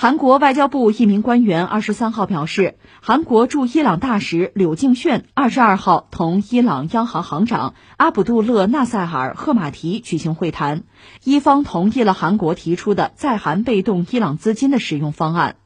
韩国外交部一名官员二十三号表示，韩国驻伊朗大使柳敬炫二十二号同伊朗央行行长阿卜杜勒纳塞尔赫马提举行会谈，伊方同意了韩国提出的在韩被动伊朗资金的使用方案。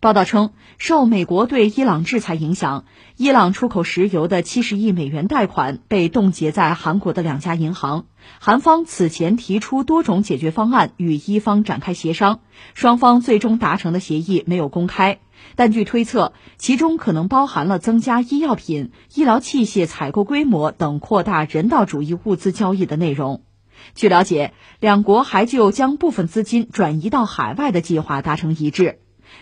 报道称，受美国对伊朗制裁影响，伊朗出口石油的七十亿美元贷款被冻结在韩国的两家银行。韩方此前提出多种解决方案与伊方展开协商，双方最终达成的协议没有公开，但据推测，其中可能包含了增加医药品、医疗器械采购规模等扩大人道主义物资交易的内容。据了解，两国还就将部分资金转移到海外的计划达成一致。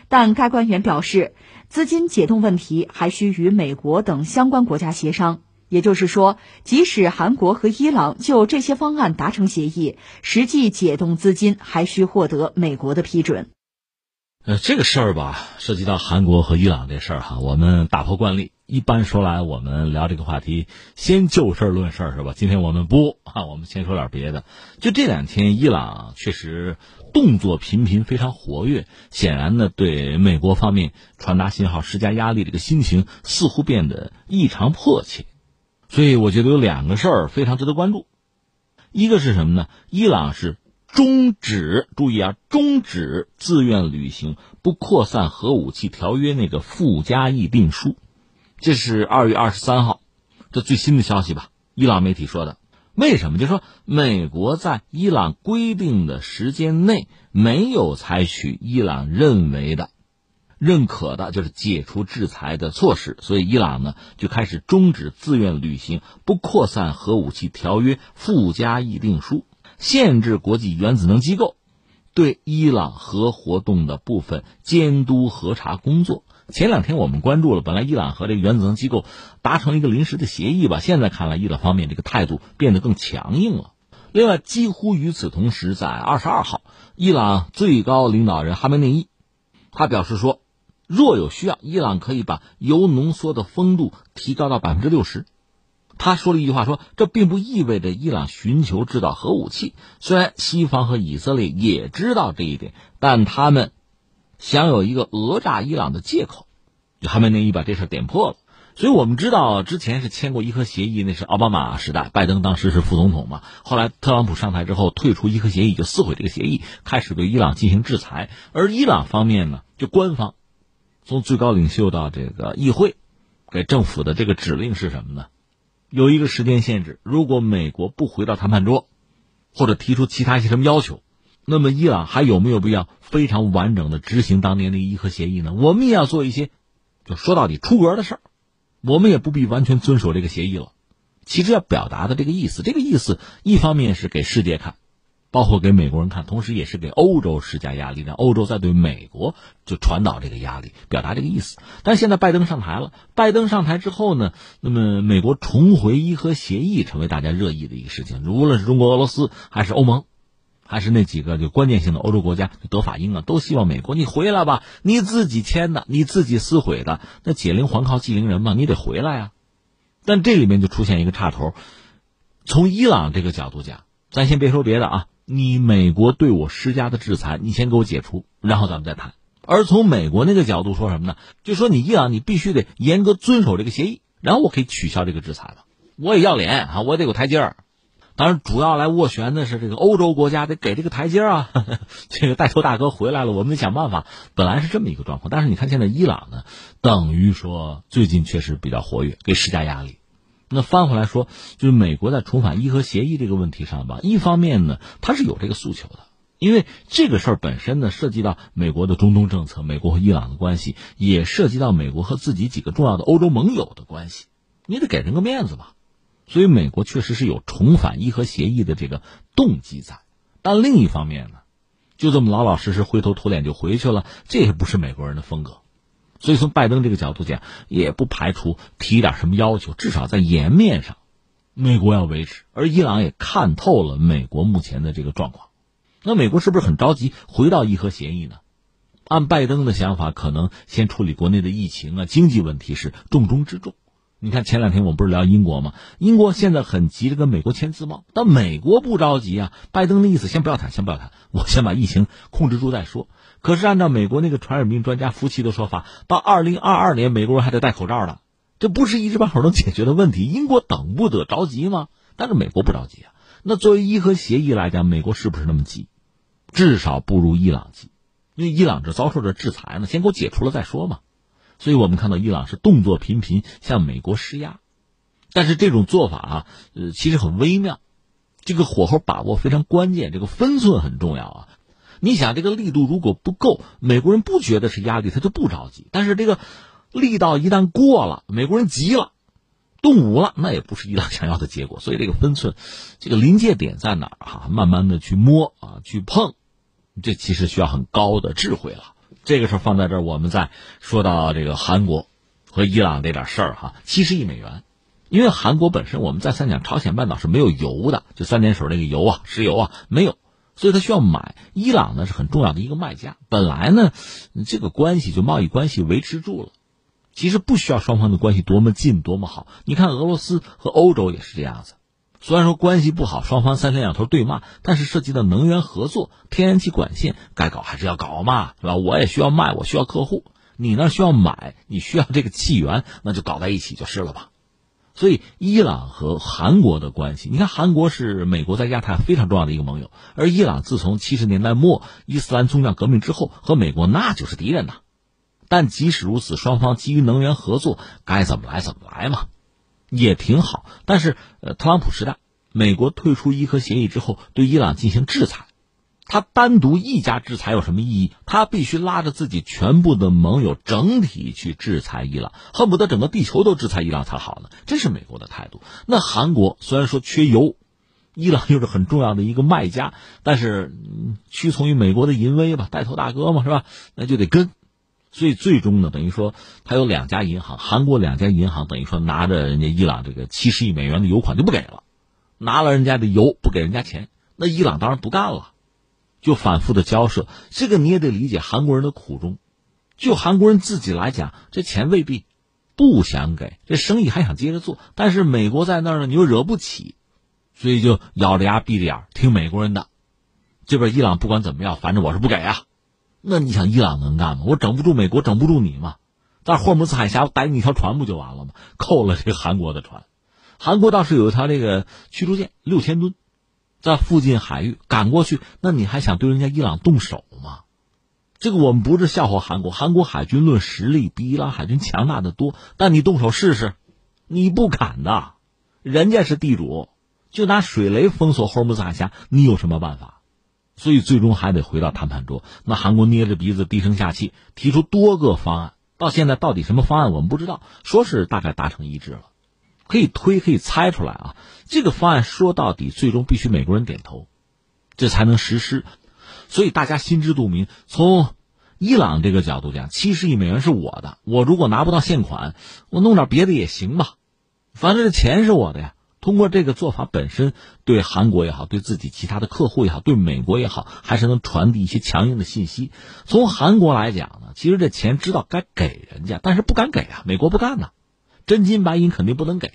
但该官员表示，资金解冻问题还需与美国等相关国家协商。也就是说，即使韩国和伊朗就这些方案达成协议，实际解冻资金还需获得美国的批准。呃，这个事儿吧，涉及到韩国和伊朗这事儿哈，我们打破惯例，一般说来，我们聊这个话题，先就事儿论事儿是吧？今天我们不啊，我们先说点别的。就这两天，伊朗确实。动作频频，非常活跃，显然呢，对美国方面传达信号、施加压力，这个心情似乎变得异常迫切。所以，我觉得有两个事儿非常值得关注。一个是什么呢？伊朗是终止，注意啊，终止自愿履行不扩散核武器条约那个附加议定书。这是二月二十三号，这最新的消息吧？伊朗媒体说的。为什么？就说美国在伊朗规定的时间内没有采取伊朗认为的、认可的，就是解除制裁的措施，所以伊朗呢就开始终止自愿履行不扩散核武器条约附加议定书，限制国际原子能机构对伊朗核活动的部分监督核查工作。前两天我们关注了，本来伊朗和这个原子能机构达成一个临时的协议吧，现在看来伊朗方面这个态度变得更强硬了。另外，几乎与此同时，在二十二号，伊朗最高领导人哈梅内伊，他表示说，若有需要，伊朗可以把铀浓缩的丰度提高到百分之六十。他说了一句话，说这并不意味着伊朗寻求制造核武器。虽然西方和以色列也知道这一点，但他们。想有一个讹诈伊朗的借口，就哈梅内伊把这事点破了。所以我们知道，之前是签过伊核协议，那是奥巴马时代，拜登当时是副总统嘛。后来特朗普上台之后，退出伊核协议，就撕毁这个协议，开始对伊朗进行制裁。而伊朗方面呢，就官方从最高领袖到这个议会，给政府的这个指令是什么呢？有一个时间限制，如果美国不回到谈判桌，或者提出其他一些什么要求。那么，伊朗还有没有必要非常完整的执行当年的伊核协议呢？我们也要做一些，就说到底出格的事儿，我们也不必完全遵守这个协议了。其实要表达的这个意思，这个意思一方面是给世界看，包括给美国人看，同时也是给欧洲施加压力，让欧洲再对美国就传导这个压力，表达这个意思。但现在拜登上台了，拜登上台之后呢，那么美国重回伊核协议成为大家热议的一个事情，无论是中国、俄罗斯还是欧盟。还是那几个就关键性的欧洲国家，德法英啊，都希望美国你回来吧，你自己签的，你自己撕毁的，那解铃还靠系铃人嘛，你得回来啊。但这里面就出现一个岔头，从伊朗这个角度讲，咱先别说别的啊，你美国对我施加的制裁，你先给我解除，然后咱们再谈。而从美国那个角度说什么呢？就说你伊朗你必须得严格遵守这个协议，然后我可以取消这个制裁了。我也要脸啊，我得有台阶儿。当然，主要来斡旋的是这个欧洲国家，得给这个台阶啊。这个带头大哥回来了，我们得想办法。本来是这么一个状况，但是你看现在伊朗呢，等于说最近确实比较活跃，给施加压力。那翻回来说，就是美国在重返伊核协议这个问题上吧，一方面呢，他是有这个诉求的，因为这个事儿本身呢，涉及到美国的中东政策，美国和伊朗的关系，也涉及到美国和自己几个重要的欧洲盟友的关系，你得给人个面子吧。所以，美国确实是有重返伊核协议的这个动机在，但另一方面呢，就这么老老实实灰头土脸就回去了，这也不是美国人的风格。所以，从拜登这个角度讲，也不排除提点什么要求，至少在颜面上，美国要维持。而伊朗也看透了美国目前的这个状况，那美国是不是很着急回到伊核协议呢？按拜登的想法，可能先处理国内的疫情啊，经济问题是重中之重。你看前两天我们不是聊英国吗？英国现在很急着跟美国签自贸，但美国不着急啊。拜登的意思先不要谈，先不要谈，我先把疫情控制住再说。可是按照美国那个传染病专家福奇的说法，到二零二二年，美国人还得戴口罩呢，这不是一时半会儿能解决的问题。英国等不得，着急吗？但是美国不着急啊。那作为伊核协议来讲，美国是不是那么急？至少不如伊朗急，因为伊朗这遭受着制裁呢，先给我解除了再说嘛。所以我们看到伊朗是动作频频向美国施压，但是这种做法啊，呃，其实很微妙，这个火候把握非常关键，这个分寸很重要啊。你想，这个力度如果不够，美国人不觉得是压力，他就不着急。但是这个力道一旦过了，美国人急了，动武了，那也不是伊朗想要的结果。所以这个分寸，这个临界点在哪儿哈？慢慢的去摸啊，去碰，这其实需要很高的智慧了。这个事儿放在这儿，我们再说到这个韩国和伊朗这点事儿哈，七十亿美元，因为韩国本身我们再三讲，朝鲜半岛是没有油的，就三点水那个油啊，石油啊没有，所以它需要买。伊朗呢是很重要的一个卖家，本来呢这个关系就贸易关系维持住了，其实不需要双方的关系多么近多么好。你看俄罗斯和欧洲也是这样子。虽然说关系不好，双方三天两头对骂，但是涉及到能源合作、天然气管线，该搞还是要搞嘛，是吧？我也需要卖，我需要客户，你那需要买，你需要这个气源，那就搞在一起就是了吧。所以，伊朗和韩国的关系，你看，韩国是美国在亚太非常重要的一个盟友，而伊朗自从七十年代末伊斯兰宗教革命之后，和美国那就是敌人呐。但即使如此，双方基于能源合作，该怎么来怎么来嘛。也挺好，但是呃，特朗普时代，美国退出伊核协议之后，对伊朗进行制裁，他单独一家制裁有什么意义？他必须拉着自己全部的盟友整体去制裁伊朗，恨不得整个地球都制裁伊朗才好呢。这是美国的态度。那韩国虽然说缺油，伊朗又是很重要的一个卖家，但是屈从于美国的淫威吧，带头大哥嘛，是吧？那就得跟。所以最终呢，等于说他有两家银行，韩国两家银行等于说拿着人家伊朗这个七十亿美元的油款就不给了，拿了人家的油不给人家钱，那伊朗当然不干了，就反复的交涉。这个你也得理解韩国人的苦衷，就韩国人自己来讲，这钱未必不想给，这生意还想接着做，但是美国在那儿呢，你又惹不起，所以就咬着牙闭着眼听美国人的。这边伊朗不管怎么样，反正我是不给啊。那你想伊朗能干吗？我整不住美国，整不住你吗？在霍姆斯海峡逮你一条船不就完了吗？扣了这韩国的船，韩国倒是有一条这个驱逐舰六千吨，在附近海域赶过去，那你还想对人家伊朗动手吗？这个我们不是笑话韩国，韩国海军论实力比伊朗海军强大的多，但你动手试试，你不敢的，人家是地主，就拿水雷封锁霍姆斯海峡，你有什么办法？所以最终还得回到谈判桌。那韩国捏着鼻子低声下气，提出多个方案。到现在到底什么方案我们不知道，说是大概达成一致了，可以推可以猜出来啊。这个方案说到底最终必须美国人点头，这才能实施。所以大家心知肚明。从伊朗这个角度讲，七十亿美元是我的，我如果拿不到现款，我弄点别的也行吧，反正这钱是我的呀。通过这个做法本身，对韩国也好，对自己其他的客户也好，对美国也好，还是能传递一些强硬的信息。从韩国来讲呢，其实这钱知道该给人家，但是不敢给啊，美国不干呢，真金白银肯定不能给。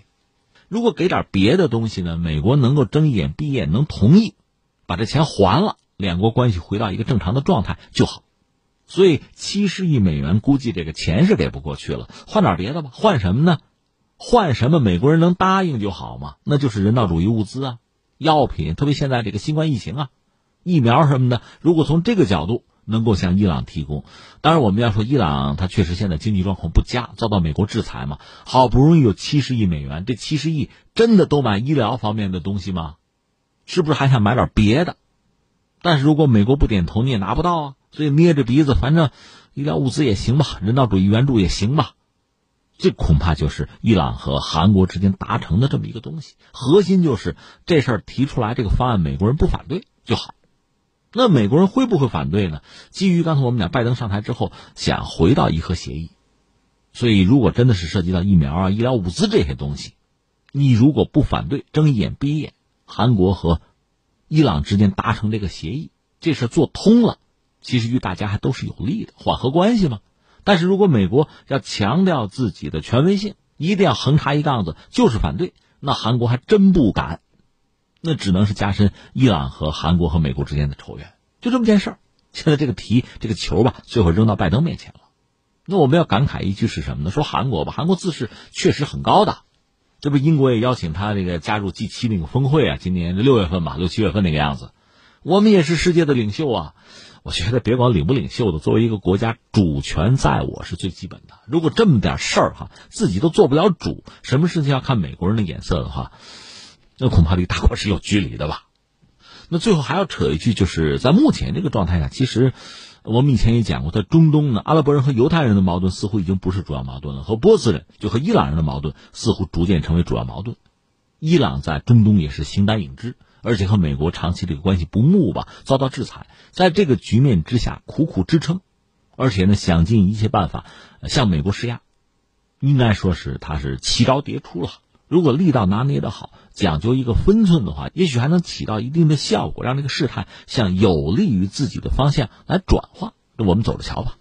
如果给点别的东西呢，美国能够睁一眼闭一眼，能同意把这钱还了，两国关系回到一个正常的状态就好。所以七十亿美元估计这个钱是给不过去了，换点别的吧，换什么呢？换什么美国人能答应就好嘛？那就是人道主义物资啊，药品，特别现在这个新冠疫情啊，疫苗什么的。如果从这个角度能够向伊朗提供，当然我们要说伊朗，它确实现在经济状况不佳，遭到美国制裁嘛。好不容易有七十亿美元，这七十亿真的都买医疗方面的东西吗？是不是还想买点别的？但是如果美国不点头，你也拿不到啊。所以捏着鼻子，反正医疗物资也行吧，人道主义援助也行吧。这恐怕就是伊朗和韩国之间达成的这么一个东西，核心就是这事儿提出来，这个方案美国人不反对就好。那美国人会不会反对呢？基于刚才我们讲，拜登上台之后想回到伊核协议，所以如果真的是涉及到疫苗啊、医疗物资这些东西，你如果不反对，睁一眼闭一眼，韩国和伊朗之间达成这个协议，这事做通了，其实对大家还都是有利的，缓和关系嘛。但是如果美国要强调自己的权威性，一定要横插一杠子，就是反对，那韩国还真不敢，那只能是加深伊朗和韩国和美国之间的仇怨，就这么件事儿。现在这个题这个球吧，最后扔到拜登面前了。那我们要感慨一句是什么呢？说韩国吧，韩国自视确实很高的。这不，英国也邀请他这个加入 G 七那个峰会啊，今年六月份吧，六七月份那个样子。我们也是世界的领袖啊！我觉得别管领不领袖的，作为一个国家，主权在我是最基本的。如果这么点事儿哈，自己都做不了主，什么事情要看美国人的眼色的话，那恐怕离大国是有距离的吧。那最后还要扯一句，就是在目前这个状态下，其实我们以前也讲过，在中东呢，阿拉伯人和犹太人的矛盾似乎已经不是主要矛盾了，和波斯人就和伊朗人的矛盾似乎逐渐成为主要矛盾。伊朗在中东也是形单影只。而且和美国长期这个关系不睦吧，遭到制裁，在这个局面之下苦苦支撑，而且呢想尽一切办法向美国施压，应该说是他是奇招迭出了。如果力道拿捏的好，讲究一个分寸的话，也许还能起到一定的效果，让这个事态向有利于自己的方向来转化。那我们走着瞧吧。